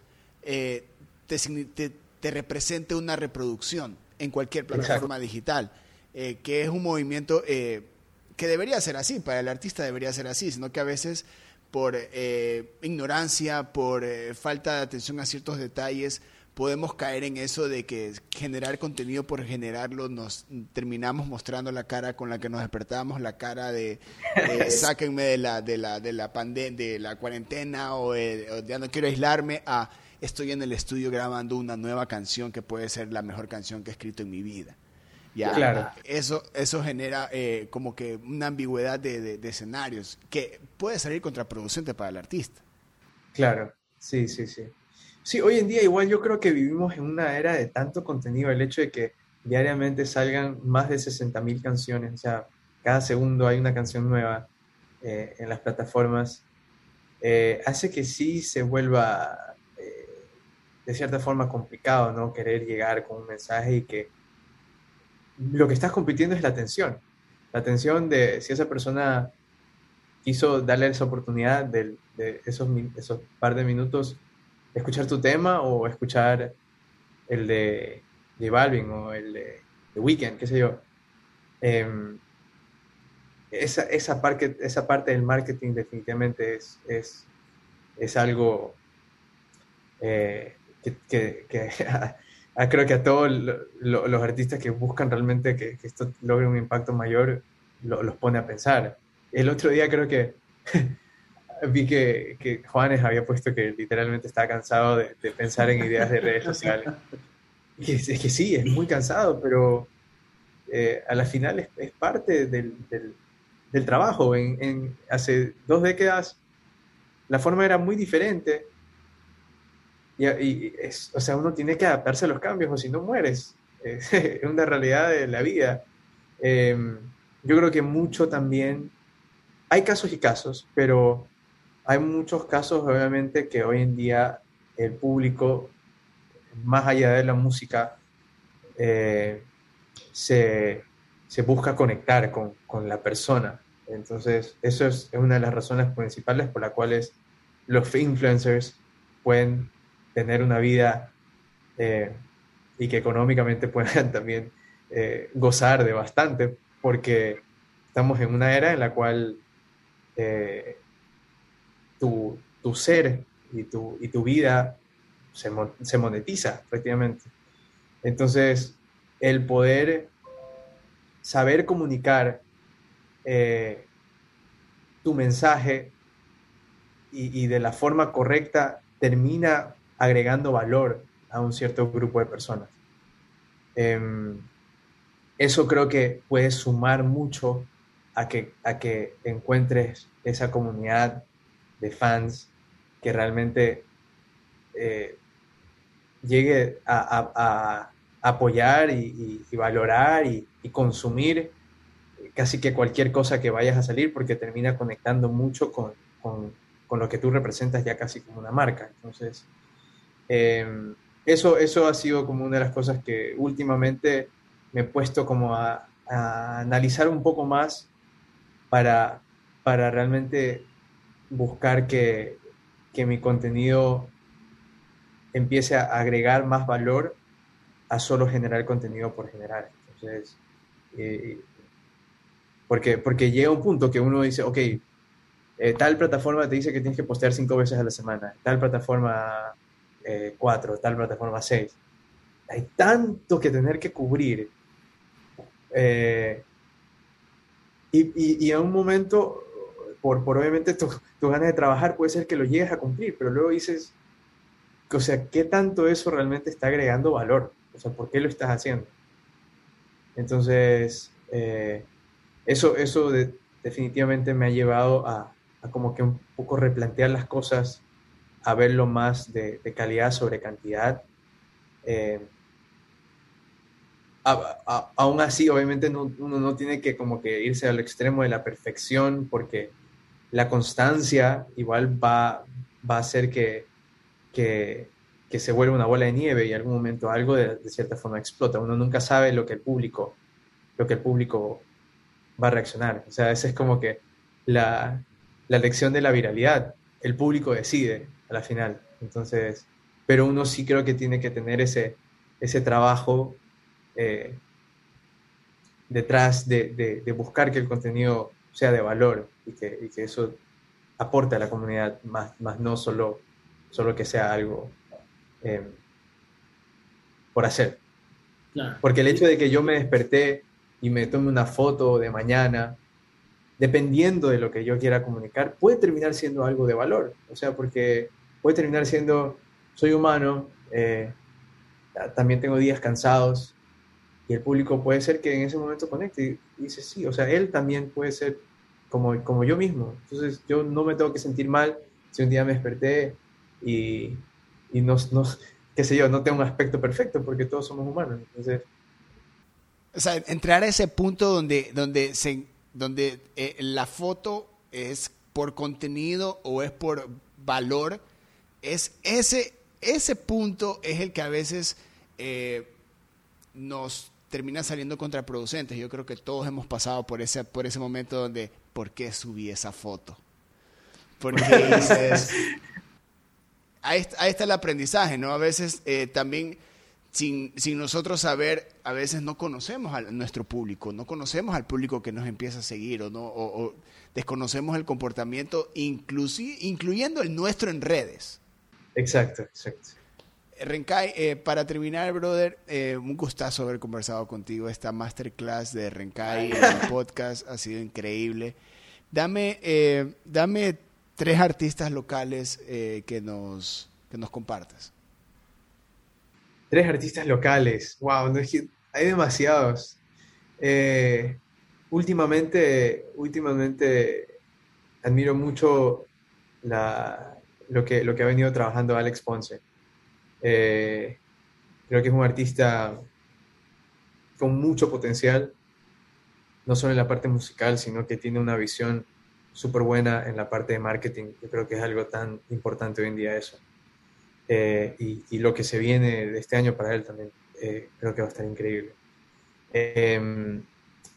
eh, te, te, representa una reproducción en cualquier plataforma digital, eh, que es un movimiento que debería ser así, para el artista debería ser así, sino que a veces por eh, ignorancia, por eh, falta de atención a ciertos detalles, podemos caer en eso de que generar contenido por generarlo nos terminamos mostrando la cara con la que nos despertamos, la cara de (laughs) sáquenme de la de la de la pandemia, de la cuarentena o, o, ya no quiero aislarme a estoy en el estudio grabando una nueva canción que puede ser la mejor canción que he escrito en mi vida. Ya, claro. eso, eso genera eh, como que una ambigüedad de, escenarios que puede salir contraproducente para el artista. Claro, sí, sí, sí. Sí, hoy en día igual yo creo que vivimos en una era de tanto contenido, el hecho de que diariamente salgan más de 60.000 canciones, o sea, cada segundo hay una canción nueva eh, en las plataformas, eh, hace que sí se vuelva de cierta forma complicado, ¿no? Querer llegar con un mensaje y que lo que estás compitiendo es la atención. La atención de si esa persona quiso darle esa oportunidad de, esos, esos par de minutos escuchar tu tema o escuchar el de, de o el de, de Weekend, qué sé yo. Em, esa, esa, parte, esa parte del marketing definitivamente es, es, es algo eh, que, (laughs) creo que a todos los artistas que buscan realmente que, esto logre un impacto mayor, los pone a pensar. El otro día creo que (laughs) vi que, que, Juanes había puesto que literalmente estaba cansado de, pensar en ideas de redes sociales. Y es, que sí, es muy cansado, pero eh, a la final es, parte del, del, trabajo. En, en, hace dos décadas la forma era muy diferente y, es, o sea, uno tiene que adaptarse a los cambios o si no mueres. (laughs) Es una realidad de la vida. Em, yo creo que mucho también, hay casos y casos, pero hay muchos casos obviamente que hoy en día el público, más allá de la música, eh, se, se, busca conectar con, con, la persona. Entonces, eso es, es una de las razones principales por las cuales los influencers pueden tener una vida eh, y que económicamente (laughs) puedan también eh, gozar de bastante, porque estamos en una era en la cual eh, tu, ser y tu, y tu vida se, se monetiza, efectivamente. Entonces, el poder saber comunicar tu mensaje y, de la forma correcta termina agregando valor a un cierto grupo de personas. Em, eso creo que puede sumar mucho a que, a que encuentres esa comunidad de fans que realmente eh, llegue a, apoyar y, valorar y, consumir casi que cualquier cosa que vayas a salir porque termina conectando mucho con, lo que tú representas ya casi como una marca. Entonces, em, eso, eso ha sido como una de las cosas que últimamente me he puesto como a, analizar un poco más para, para realmente buscar que, que mi contenido empiece a agregar más valor a solo generar contenido por generar. Entonces, eh, porque, porque llega un punto que uno dice, ok, eh, tal plataforma te dice que tienes que postear cinco veces a la semana, tal plataforma eh, cuatro, tal plataforma seis. Hay tanto que tener que cubrir. y, y, a un momento, por, por obviamente tu, tu ganas de trabajar, puede ser que lo llegues a cumplir, pero luego dices, o sea, ¿qué tanto eso realmente está agregando valor? O sea, ¿por qué lo estás haciendo? Entonces, eh, eso, eso definitivamente me ha llevado a, como que un poco replantear las cosas, a verlo más de, calidad sobre cantidad. Eh, aún así, obviamente uno no tiene que como que irse al extremo de la perfección porque la constancia igual va, va a hacer que, que, se vuelve una bola de nieve y en algún momento algo de, cierta forma explota. Uno nunca sabe lo que el público, lo que el público va a reaccionar. O sea, esa es como que la, lección de la viralidad. El público decide a la final. Entonces, pero uno sí creo que tiene que tener ese, ese trabajo eh, detrás de, buscar que el contenido sea de valor y que, eso aporte a la comunidad, más, más no solo solo que sea algo em, por hacer. Porque el hecho de que yo me desperté y me tome una foto de mañana, dependiendo de lo que yo quiera comunicar, puede terminar siendo algo de valor. O sea, porque puede terminar siendo, soy humano, eh, también tengo días cansados, y el público puede ser que en ese momento conecte y dice, sí, o sea, él también puede ser como, como yo mismo. Entonces yo no me tengo que sentir mal si un día me desperté y, y no, no, qué sé yo, no tengo un aspecto perfecto porque todos somos humanos. Entonces... O sea, entrar a ese punto donde, donde, se, donde eh, la foto es por contenido o es por valor, es ese, ese punto es el que a veces eh, nos termina saliendo contraproducentes. Yo creo que todos hemos pasado por ese, por ese momento donde, ¿por qué subí esa foto? Porque (laughs) dices, ahí, está el aprendizaje, ¿no? A veces eh, también, sin, nosotros saber, a veces no conocemos a nuestro público, no conocemos al público que nos empieza a seguir o, no, o, desconocemos el comportamiento, incluyendo el nuestro en redes. Exacto, exacto. Eh, Renkai, eh, para terminar, brother, un gustazo haber conversado contigo. Esta masterclass de Renkai en el (laughs) podcast ha sido increíble. Dame, dame tres artistas locales eh, que, nos, que nos compartas. Tres artistas locales, wow, hay demasiados. Eh, últimamente, últimamente admiro mucho lo, que, lo que ha venido trabajando Alex Ponce. Eh, creo que es un artista con mucho potencial, no solo en la parte musical, sino que tiene una visión súper buena en la parte de marketing. Yo creo que es algo tan importante hoy en día eso. Eh, y, lo que se viene de este año para él también eh, creo que va a estar increíble. Em,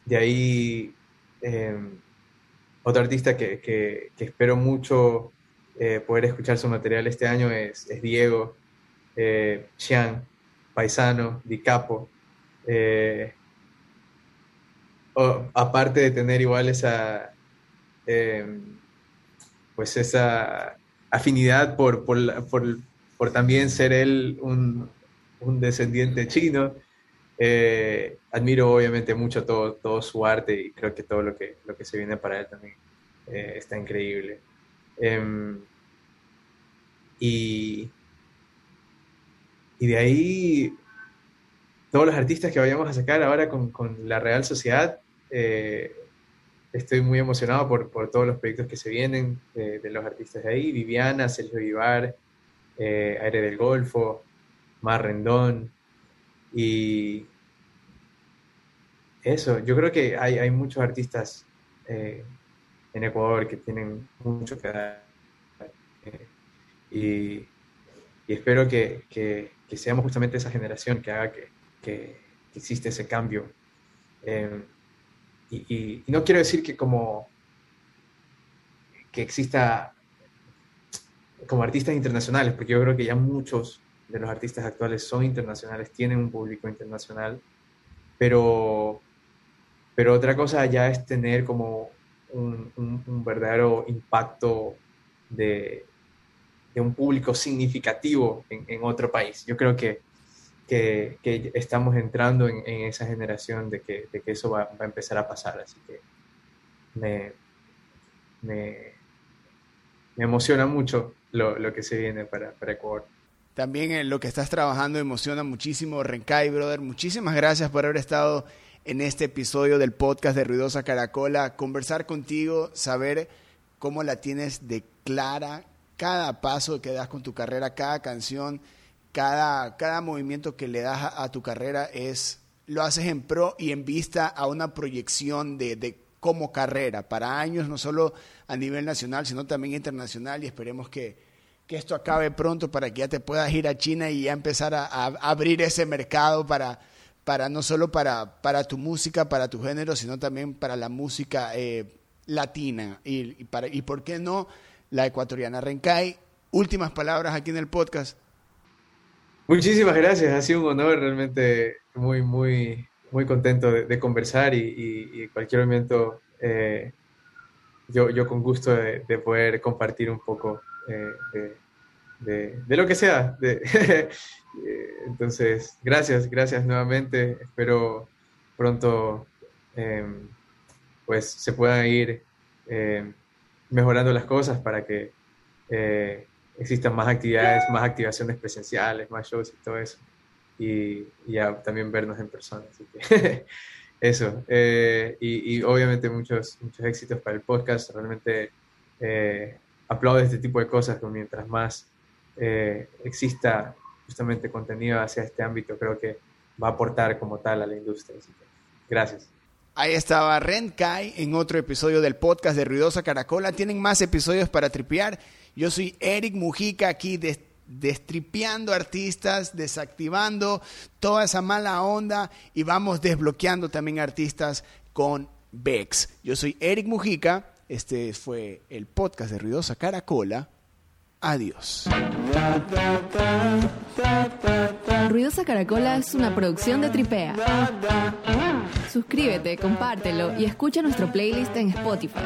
de ahí, em, otro artista que, que, espero mucho eh, poder escuchar su material este año es, Diego, Xian, Paisano, Di Capo. Eh, aparte de tener igual esa, em, pues esa afinidad por, por, también ser él un, un descendiente chino, eh, admiro obviamente mucho todo, todo su arte y creo que todo lo que, lo que se viene para él también eh, está increíble. Em, y, y de ahí, todos los artistas que vayamos a sacar ahora con, con la Real Sociedad, eh, estoy muy emocionado por, por, todos los proyectos que se vienen de, los artistas de ahí, Viviana, Sergio Vivar, Aire del Golfo, Mar Rendón, y eso, yo creo que hay, hay muchos artistas eh, en Ecuador que tienen mucho que dar. Eh, y, espero que, que, seamos justamente esa generación que haga que, que ese cambio. Eh, y, y, no quiero decir que como que exista como artistas internacionales, porque yo creo que ya muchos de los artistas actuales son internacionales, tienen un público internacional, pero, pero otra cosa ya es tener como un, un, verdadero impacto de, de, un público significativo en, en, otro país. Yo creo que, que, que estamos entrando en, en, esa generación de que, de que eso va, va, a empezar a pasar, así que me, me, me emociona mucho lo, lo, que se viene para, para Ecuador. También en lo que estás trabajando emociona muchísimo, Renkai, brother. Muchísimas gracias por haber estado en este episodio del podcast de Ruidosa Caracola. Conversar contigo, saber cómo la tienes de clara, cada paso que das con tu carrera, cada canción, cada, cada movimiento que le das a, tu carrera es lo haces en pro y en vista a una proyección de, de como carrera para años, no solo a nivel nacional, sino también internacional y esperemos que que esto acabe pronto para que ya te puedas ir a China y ya empezar a, abrir ese mercado para, para no solo para, para tu música, para tu género, sino también para la música eh, latina y, para, y, ¿por qué no, la ecuatoriana? Rencay, últimas palabras aquí en el podcast. Muchísimas gracias, ha sido un honor, realmente muy, muy, muy contento de, conversar y, en cualquier momento eh, yo, con gusto de, de poder compartir un poco eh, de, lo que sea. (laughs) Eh, entonces, gracias, gracias nuevamente. Espero pronto em, pues se puedan ir em, mejorando las cosas para que eh, existan más actividades, más activaciones presenciales, más shows y todo eso. Y, ya también vernos en persona. Así que (laughs) eso. y, y, obviamente muchos, muchos éxitos para el podcast. Realmente aplaude este tipo de cosas, que mientras más eh, exista justamente contenido hacia este ámbito, creo que va a aportar como tal a la industria. gracias. Ahí estaba Ren Kai en otro episodio del podcast de Ruidosa Caracola. Tienen más episodios para tripear. Yo soy Eric Mujica aquí destripeando artistas, desactivando toda esa mala onda y vamos desbloqueando también artistas con Bex. Yo soy Eric Mujica este fue el podcast de Ruidosa Caracola. Adiós. Ruidosa Caracola es una producción de Tripea. Suscríbete, compártelo y escucha nuestro playlist en Spotify.